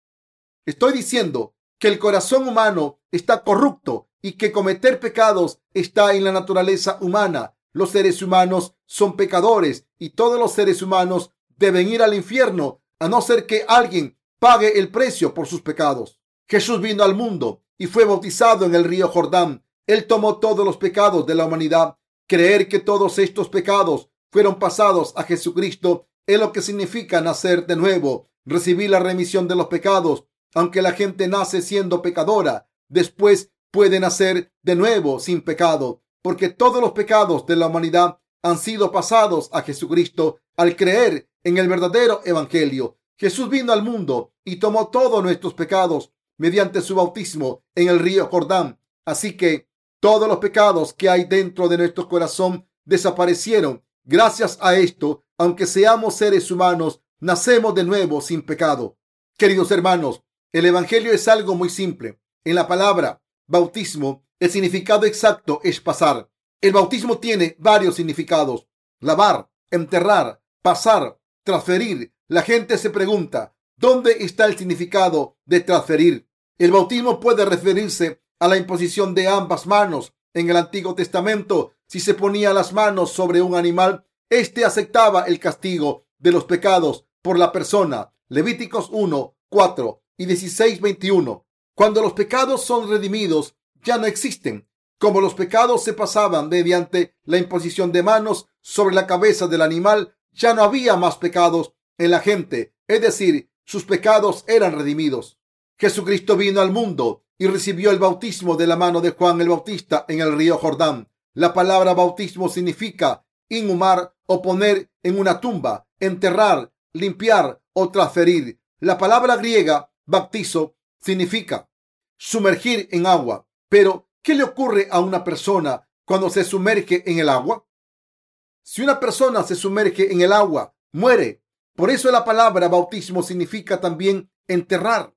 Estoy diciendo que el corazón humano está corrupto y que cometer pecados está en la naturaleza humana. Los seres humanos son pecadores y todos los seres humanos deben ir al infierno a no ser que alguien pague el precio por sus pecados. Jesús vino al mundo y fue bautizado en el río Jordán. Él tomó todos los pecados de la humanidad. Creer que todos estos pecados fueron pasados a Jesucristo es lo que significa nacer de nuevo, recibir la remisión de los pecados. Aunque la gente nace siendo pecadora, después puede nacer de nuevo sin pecado, porque todos los pecados de la humanidad han sido pasados a Jesucristo al creer en el verdadero Evangelio. Jesús vino al mundo y tomó todos nuestros pecados mediante su bautismo en el río Jordán. Así que todos los pecados que hay dentro de nuestro corazón desaparecieron. Gracias a esto, aunque seamos seres humanos, nacemos de nuevo sin pecado. Queridos hermanos, el Evangelio es algo muy simple. En la palabra bautismo, el significado exacto es pasar. El bautismo tiene varios significados. Lavar, enterrar, pasar, transferir. La gente se pregunta, ¿Dónde está el significado de transferir? El bautismo puede referirse a la imposición de ambas manos. En el Antiguo Testamento, si se ponía las manos sobre un animal, éste aceptaba el castigo de los pecados por la persona. Levíticos 1, 4 y 16, 21. Cuando los pecados son redimidos, ya no existen. Como los pecados se pasaban mediante la imposición de manos sobre la cabeza del animal, ya no había más pecados en la gente. Es decir, sus pecados eran redimidos. Jesucristo vino al mundo y recibió el bautismo de la mano de Juan el Bautista en el río Jordán. La palabra bautismo significa inhumar o poner en una tumba, enterrar, limpiar o transferir. La palabra griega bautizo significa sumergir en agua. Pero, ¿qué le ocurre a una persona cuando se sumerge en el agua? Si una persona se sumerge en el agua, muere por eso la palabra bautismo significa también enterrar.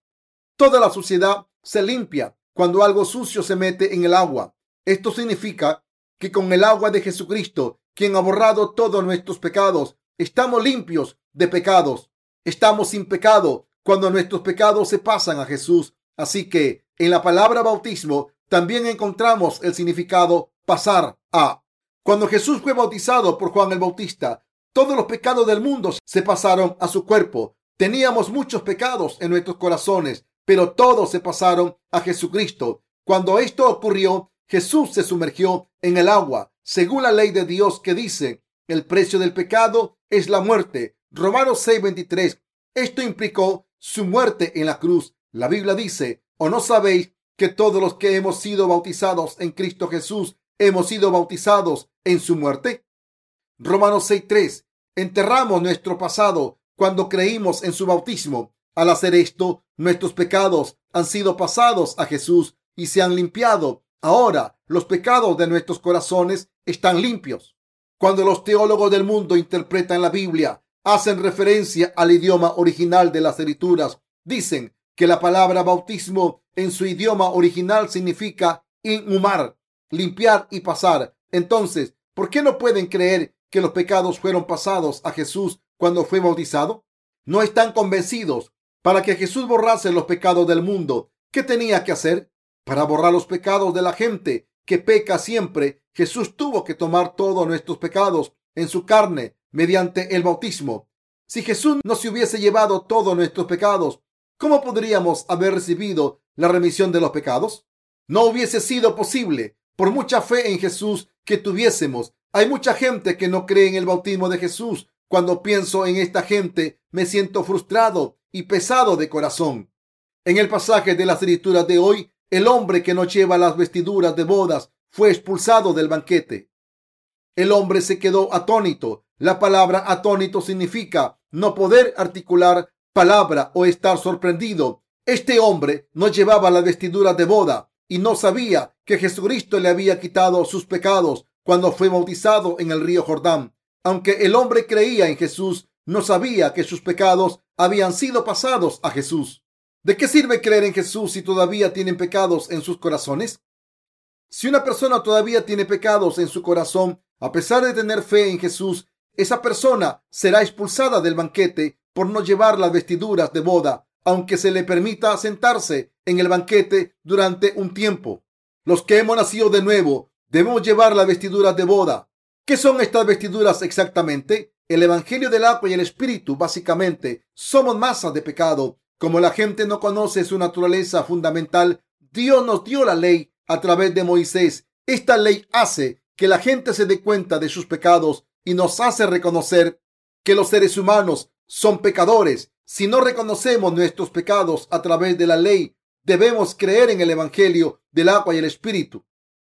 Toda la sociedad se limpia cuando algo sucio se mete en el agua. Esto significa que con el agua de Jesucristo, quien ha borrado todos nuestros pecados, estamos limpios de pecados. Estamos sin pecado cuando nuestros pecados se pasan a Jesús. Así que en la palabra bautismo también encontramos el significado pasar a. Cuando Jesús fue bautizado por Juan el Bautista, todos los pecados del mundo se pasaron a su cuerpo. Teníamos muchos pecados en nuestros corazones, pero todos se pasaron a Jesucristo. Cuando esto ocurrió, Jesús se sumergió en el agua, según la ley de Dios que dice, el precio del pecado es la muerte. Romanos 6:23. Esto implicó su muerte en la cruz. La Biblia dice, ¿o no sabéis que todos los que hemos sido bautizados en Cristo Jesús hemos sido bautizados en su muerte? Romanos 6:3. Enterramos nuestro pasado cuando creímos en su bautismo. Al hacer esto, nuestros pecados han sido pasados a Jesús y se han limpiado. Ahora los pecados de nuestros corazones están limpios. Cuando los teólogos del mundo interpretan la Biblia, hacen referencia al idioma original de las escrituras. Dicen que la palabra bautismo en su idioma original significa inhumar, limpiar y pasar. Entonces, ¿por qué no pueden creer que los pecados fueron pasados a Jesús cuando fue bautizado? No están convencidos para que Jesús borrase los pecados del mundo. ¿Qué tenía que hacer? Para borrar los pecados de la gente que peca siempre, Jesús tuvo que tomar todos nuestros pecados en su carne mediante el bautismo. Si Jesús no se hubiese llevado todos nuestros pecados, ¿cómo podríamos haber recibido la remisión de los pecados? No hubiese sido posible por mucha fe en Jesús que tuviésemos. Hay mucha gente que no cree en el bautismo de Jesús. Cuando pienso en esta gente, me siento frustrado y pesado de corazón. En el pasaje de las escrituras de hoy, el hombre que no lleva las vestiduras de bodas fue expulsado del banquete. El hombre se quedó atónito. La palabra atónito significa no poder articular palabra o estar sorprendido. Este hombre no llevaba las vestiduras de boda y no sabía que Jesucristo le había quitado sus pecados cuando fue bautizado en el río Jordán. Aunque el hombre creía en Jesús, no sabía que sus pecados habían sido pasados a Jesús. ¿De qué sirve creer en Jesús si todavía tienen pecados en sus corazones? Si una persona todavía tiene pecados en su corazón, a pesar de tener fe en Jesús, esa persona será expulsada del banquete por no llevar las vestiduras de boda, aunque se le permita sentarse en el banquete durante un tiempo. Los que hemos nacido de nuevo debemos llevar las vestiduras de boda. ¿Qué son estas vestiduras exactamente? El Evangelio del agua y el Espíritu, básicamente, somos masa de pecado como la gente no conoce su naturaleza fundamental, Dios nos dio la ley a través de Moisés. Esta ley hace que la gente se dé cuenta de sus pecados y nos hace reconocer que los seres humanos son pecadores. Si no reconocemos nuestros pecados a través de la ley, debemos creer en el Evangelio del agua y el Espíritu.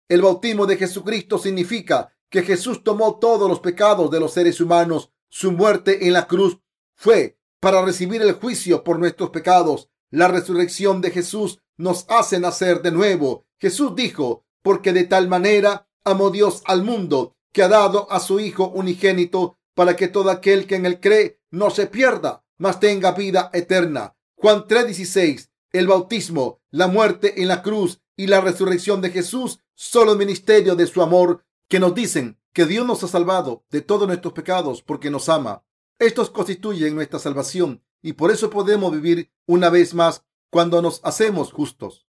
El bautismo de Jesucristo significa que Jesús tomó todos los pecados de los seres humanos. Su muerte en la cruz fue para recibir el juicio por nuestros pecados. La resurrección de Jesús nos hace nacer de nuevo. Jesús dijo, porque de tal manera amó Dios al mundo que ha dado a su Hijo unigénito para que todo aquel que en él cree no se pierda, mas tenga vida eterna. Juan 3:16. El bautismo, la muerte en la cruz y la resurrección de Jesús son el ministerio de su amor que nos dicen que Dios nos ha salvado de todos nuestros pecados porque nos ama. Estos constituyen nuestra salvación y por eso podemos vivir una vez más cuando nos hacemos justos.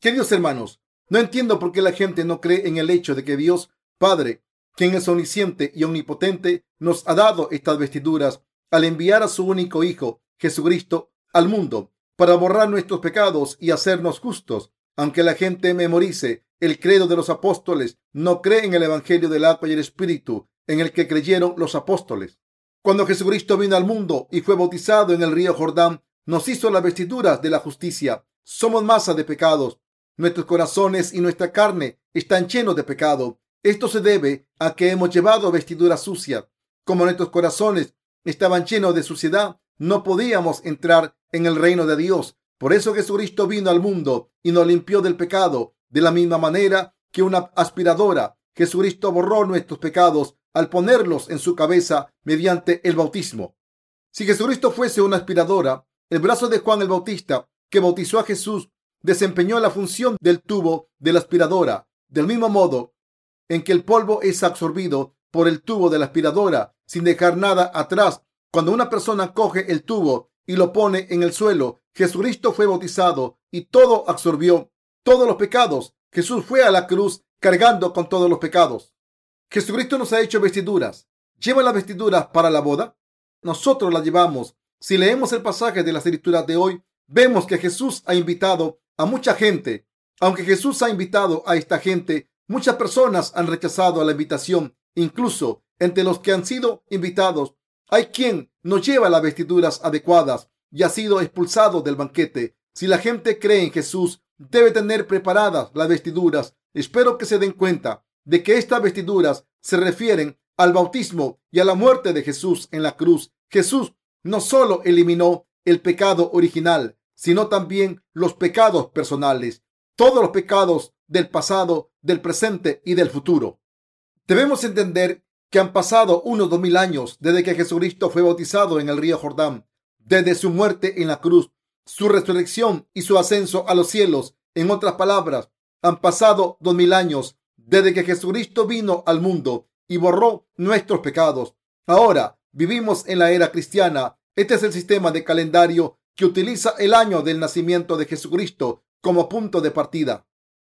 Queridos hermanos, no entiendo por qué la gente no cree en el hecho de que Dios Padre, quien es omnisciente y omnipotente, nos ha dado estas vestiduras al enviar a su único Hijo, Jesucristo, al mundo para borrar nuestros pecados y hacernos justos. Aunque la gente memorice el credo de los apóstoles, no cree en el Evangelio del agua y el Espíritu en el que creyeron los apóstoles. Cuando Jesucristo vino al mundo y fue bautizado en el río Jordán, nos hizo las vestiduras de la justicia. Somos masa de pecados. Nuestros corazones y nuestra carne están llenos de pecado. Esto se debe a que hemos llevado vestiduras sucias. Como nuestros corazones estaban llenos de suciedad, no podíamos entrar en el reino de Dios. Por eso Jesucristo vino al mundo y nos limpió del pecado. De la misma manera que una aspiradora, Jesucristo borró nuestros pecados al ponerlos en su cabeza mediante el bautismo. Si Jesucristo fuese una aspiradora, el brazo de Juan el Bautista, que bautizó a Jesús, desempeñó la función del tubo de la aspiradora. Del mismo modo en que el polvo es absorbido por el tubo de la aspiradora sin dejar nada atrás, cuando una persona coge el tubo y lo pone en el suelo, Jesucristo fue bautizado y todo absorbió todos los pecados. Jesús fue a la cruz cargando con todos los pecados. Jesucristo nos ha hecho vestiduras. ¿Lleva las vestiduras para la boda? Nosotros las llevamos. Si leemos el pasaje de las escrituras de hoy, vemos que Jesús ha invitado a mucha gente. Aunque Jesús ha invitado a esta gente, muchas personas han rechazado la invitación. Incluso entre los que han sido invitados, hay quien no lleva las vestiduras adecuadas y ha sido expulsado del banquete. Si la gente cree en Jesús, debe tener preparadas las vestiduras. Espero que se den cuenta de que estas vestiduras se refieren al bautismo y a la muerte de Jesús en la cruz. Jesús no solo eliminó el pecado original, sino también los pecados personales, todos los pecados del pasado, del presente y del futuro. Debemos entender que han pasado unos dos mil años desde que Jesucristo fue bautizado en el río Jordán, desde su muerte en la cruz, su resurrección y su ascenso a los cielos. En otras palabras, han pasado dos mil años desde que Jesucristo vino al mundo y borró nuestros pecados. Ahora vivimos en la era cristiana. Este es el sistema de calendario que utiliza el año del nacimiento de Jesucristo como punto de partida.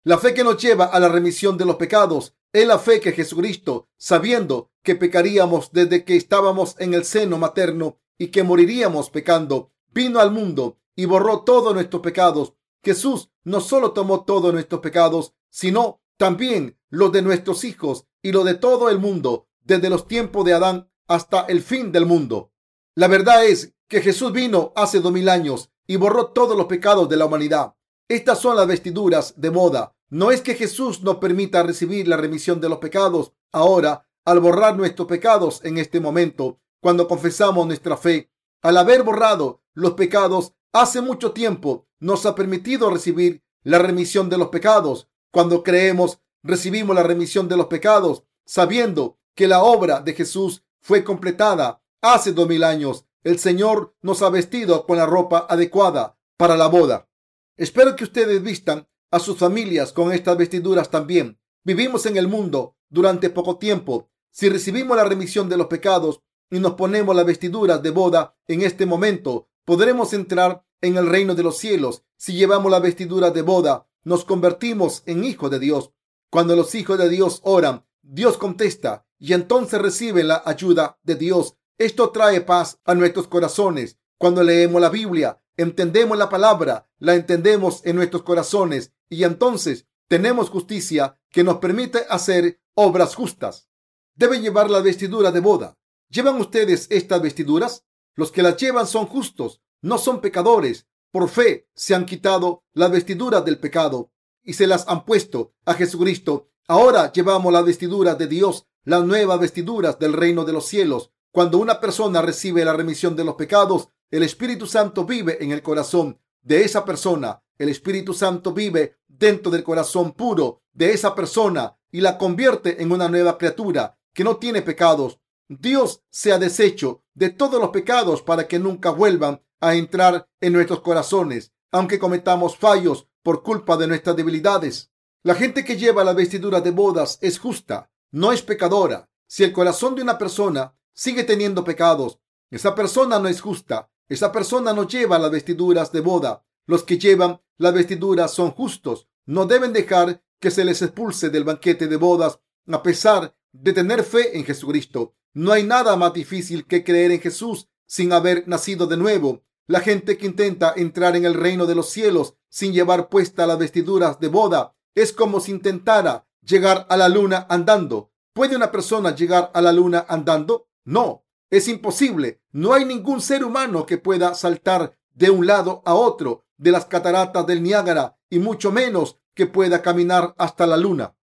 La fe que nos lleva a la remisión de los pecados es la fe que Jesucristo, sabiendo que pecaríamos desde que estábamos en el seno materno y que moriríamos pecando, vino al mundo y borró todos nuestros pecados. Jesús no solo tomó todos nuestros pecados, sino también los de nuestros hijos y los de todo el mundo, desde los tiempos de Adán hasta el fin del mundo. La verdad es que Jesús vino hace dos mil años y borró todos los pecados de la humanidad. Estas son las vestiduras de moda. No es que Jesús nos permita recibir la remisión de los pecados ahora, al borrar nuestros pecados en este momento, cuando confesamos nuestra fe. Al haber borrado los pecados hace mucho tiempo, nos ha permitido recibir la remisión de los pecados. Cuando creemos, recibimos la remisión de los pecados, sabiendo que la obra de Jesús fue completada hace dos mil años. El Señor nos ha vestido con la ropa adecuada para la boda. Espero que ustedes vistan a sus familias con estas vestiduras también. Vivimos en el mundo durante poco tiempo. Si recibimos la remisión de los pecados y nos ponemos las vestiduras de boda en este momento, podremos entrar en el reino de los cielos. Si llevamos la vestidura de boda nos convertimos en hijos de Dios. Cuando los hijos de Dios oran, Dios contesta y entonces reciben la ayuda de Dios. Esto trae paz a nuestros corazones. Cuando leemos la Biblia, entendemos la palabra, la entendemos en nuestros corazones y entonces tenemos justicia que nos permite hacer obras justas. Deben llevar la vestidura de boda. ¿Llevan ustedes estas vestiduras? Los que las llevan son justos, no son pecadores, por fe se han quitado las vestiduras del pecado y se las han puesto a Jesucristo. Ahora llevamos las vestiduras de Dios, las nuevas vestiduras del reino de los cielos. Cuando una persona recibe la remisión de los pecados, el Espíritu Santo vive en el corazón de esa persona. El Espíritu Santo vive dentro del corazón puro de esa persona y la convierte en una nueva criatura que no tiene pecados. Dios se ha deshecho de todos los pecados para que nunca vuelvan a entrar en nuestros corazones, aunque cometamos fallos por culpa de nuestras debilidades. La gente que lleva la vestidura de bodas es justa, no es pecadora. Si el corazón de una persona sigue teniendo pecados, esa persona no es justa. Esa persona no lleva las vestiduras de boda. Los que llevan las vestiduras son justos. No deben dejar que se les expulse del banquete de bodas a pesar de tener fe en Jesucristo. No hay nada más difícil que creer en Jesús sin haber nacido de nuevo. La gente que intenta entrar en el reino de los cielos sin llevar puesta las vestiduras de boda es como si intentara llegar a la luna andando. ¿Puede una persona llegar a la luna andando? No, es imposible. No hay ningún ser humano que pueda saltar de un lado a otro de las cataratas del Niágara y mucho menos que pueda caminar hasta la luna.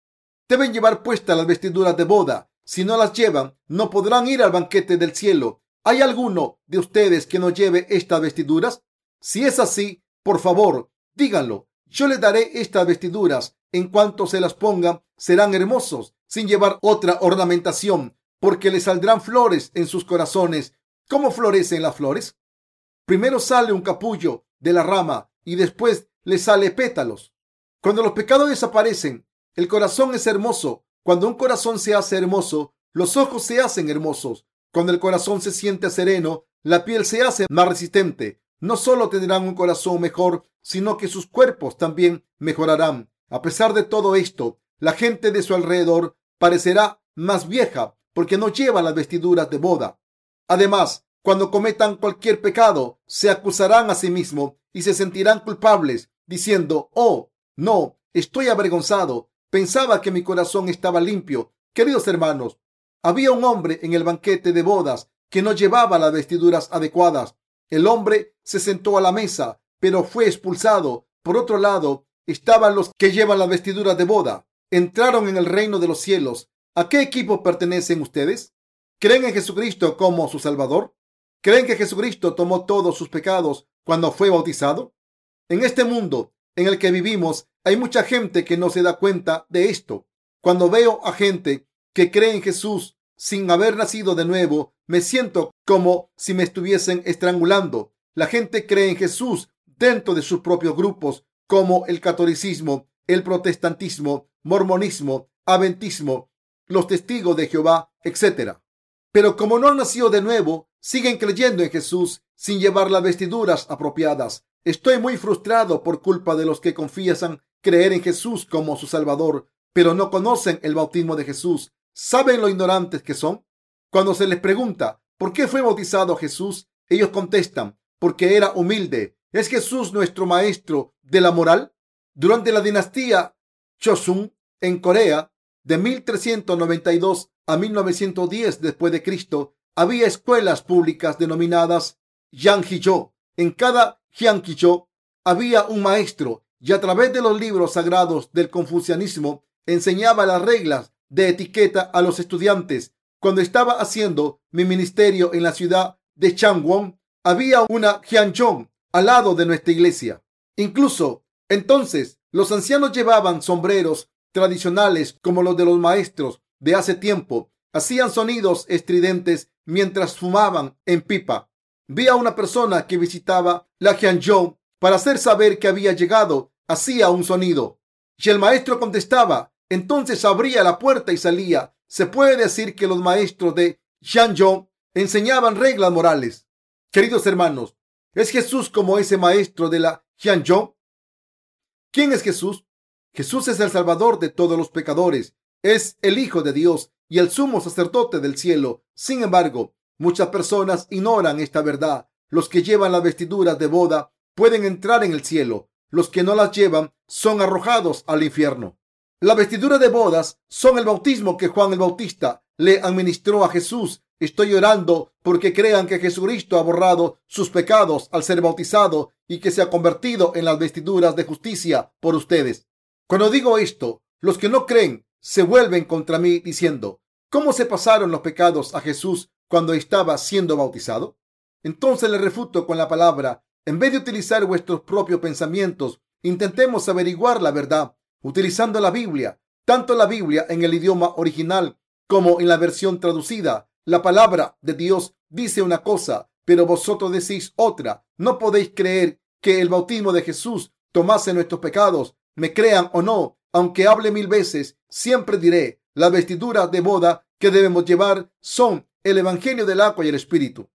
Deben llevar puestas las vestiduras de boda. Si no las llevan, no podrán ir al banquete del cielo. ¿Hay alguno de ustedes que no lleve estas vestiduras? Si es así, por favor, díganlo. Yo les daré estas vestiduras. En cuanto se las pongan, serán hermosos, sin llevar otra ornamentación, porque les saldrán flores en sus corazones. ¿Cómo florecen las flores? Primero sale un capullo de la rama y después le sale pétalos. Cuando los pecados desaparecen, el corazón es hermoso. Cuando un corazón se hace hermoso, los ojos se hacen hermosos. Cuando el corazón se siente sereno, la piel se hace más resistente. No solo tendrán un corazón mejor, sino que sus cuerpos también mejorarán. A pesar de todo esto, la gente de su alrededor parecerá más vieja porque no lleva las vestiduras de boda. Además, cuando cometan cualquier pecado, se acusarán a sí mismos y se sentirán culpables, diciendo, oh, no, estoy avergonzado. Pensaba que mi corazón estaba limpio. Queridos hermanos, había un hombre en el banquete de bodas que no llevaba las vestiduras adecuadas. El hombre se sentó a la mesa, pero fue expulsado. Por otro lado, estaban los que llevan las vestiduras de boda. Entraron en el reino de los cielos. ¿A qué equipo pertenecen ustedes? ¿Creen en Jesucristo como su Salvador? ¿Creen que Jesucristo tomó todos sus pecados cuando fue bautizado? En este mundo en el que vivimos hay mucha gente que no se da cuenta de esto. Cuando veo a gente que cree en Jesús sin haber nacido de nuevo, me siento como si me estuviesen estrangulando. La gente cree en Jesús dentro de sus propios grupos, como el catolicismo, el protestantismo, mormonismo, aventismo, los testigos de Jehová, etc. Pero como no han nacido de nuevo, siguen creyendo en Jesús sin llevar las vestiduras apropiadas. Estoy muy frustrado por culpa de los que confiesan creer en Jesús como su Salvador, pero no conocen el bautismo de Jesús. ¿Saben lo ignorantes que son? Cuando se les pregunta por qué fue bautizado Jesús, ellos contestan, porque era humilde. ¿Es Jesús nuestro maestro de la moral? Durante la dinastía Chosun en Corea, de 1392 a 1910 después de Cristo, había escuelas públicas denominadas Yanghijo. En cada Yanghijo había un maestro y a través de los libros sagrados del confucianismo enseñaba las reglas de etiqueta a los estudiantes. Cuando estaba haciendo mi ministerio en la ciudad de Changwon, había una Hyangchong al lado de nuestra iglesia. Incluso entonces los ancianos llevaban sombreros tradicionales como los de los maestros de hace tiempo. Hacían sonidos estridentes mientras fumaban en pipa. Vi a una persona que visitaba la Hyangchong para hacer saber que había llegado. Hacía un sonido. Y el maestro contestaba. Entonces abría la puerta y salía. Se puede decir que los maestros de Xianzhou enseñaban reglas morales. Queridos hermanos, ¿es Jesús como ese maestro de la Xianzhou? ¿Quién es Jesús? Jesús es el Salvador de todos los pecadores. Es el Hijo de Dios y el sumo sacerdote del cielo. Sin embargo, muchas personas ignoran esta verdad. Los que llevan las vestiduras de boda pueden entrar en el cielo. Los que no las llevan son arrojados al infierno. Las vestiduras de bodas son el bautismo que Juan el Bautista le administró a Jesús. Estoy llorando porque crean que Jesucristo ha borrado sus pecados al ser bautizado y que se ha convertido en las vestiduras de justicia por ustedes. Cuando digo esto, los que no creen se vuelven contra mí diciendo, ¿cómo se pasaron los pecados a Jesús cuando estaba siendo bautizado? Entonces le refuto con la palabra, en vez de utilizar vuestros propios pensamientos, intentemos averiguar la verdad utilizando la Biblia, tanto la Biblia en el idioma original como en la versión traducida. La palabra de Dios dice una cosa, pero vosotros decís otra. No podéis creer que el bautismo de Jesús tomase nuestros pecados. Me crean o no, aunque hable mil veces, siempre diré, las vestiduras de boda que debemos llevar son el Evangelio del agua y el Espíritu.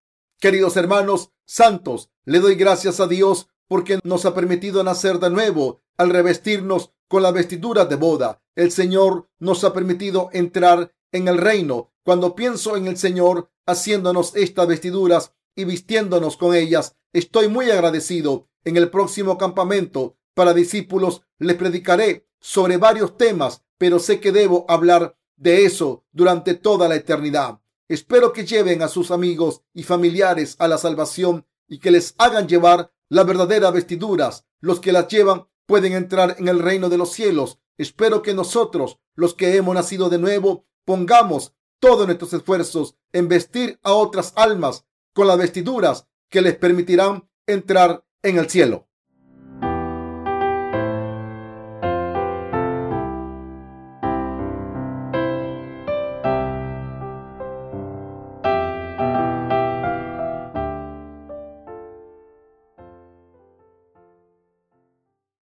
Queridos hermanos santos, le doy gracias a Dios porque nos ha permitido nacer de nuevo al revestirnos con las vestiduras de boda. El Señor nos ha permitido entrar en el reino. Cuando pienso en el Señor haciéndonos estas vestiduras y vistiéndonos con ellas, estoy muy agradecido. En el próximo campamento para discípulos les predicaré sobre varios temas, pero sé que debo hablar de eso durante toda la eternidad. Espero que lleven a sus amigos y familiares a la salvación y que les hagan llevar las verdaderas vestiduras. Los que las llevan pueden entrar en el reino de los cielos. Espero que nosotros, los que hemos nacido de nuevo, pongamos todos nuestros esfuerzos en vestir a otras almas con las vestiduras que les permitirán entrar en el cielo.